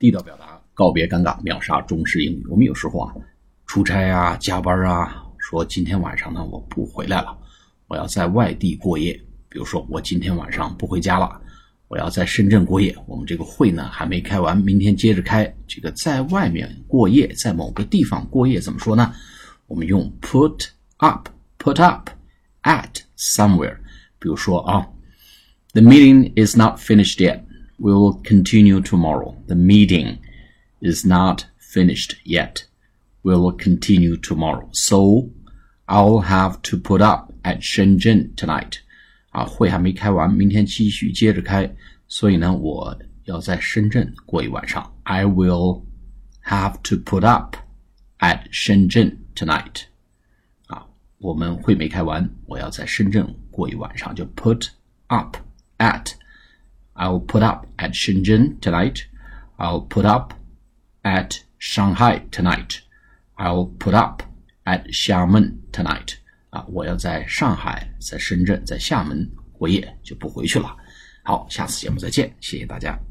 地道表达，告别尴尬，秒杀中式英语。我们有时候啊，出差啊，加班啊，说今天晚上呢我不回来了，我要在外地过夜。比如说我今天晚上不回家了，我要在深圳过夜。我们这个会呢还没开完，明天接着开。这个在外面过夜，在某个地方过夜怎么说呢？我们用 put up，put up at somewhere。比如说啊，The meeting is not finished yet. We will continue tomorrow. The meeting is not finished yet. We will continue tomorrow. So I'll have to put up at Shenzhen tonight. 啊，会还没开完，明天继续接着开，所以呢，我要在深圳过一晚上。I will have to put up at Shenzhen tonight. 啊，我们会没开完，我要在深圳过一晚上，就 put up at。 I'll put up at Shenzhen tonight. I'll put up at Shanghai tonight. I'll put up at Xiamen tonight. 啊，我要在上海、在深圳、在厦门过夜，就不回去了。好，下次节目再见，谢谢大家。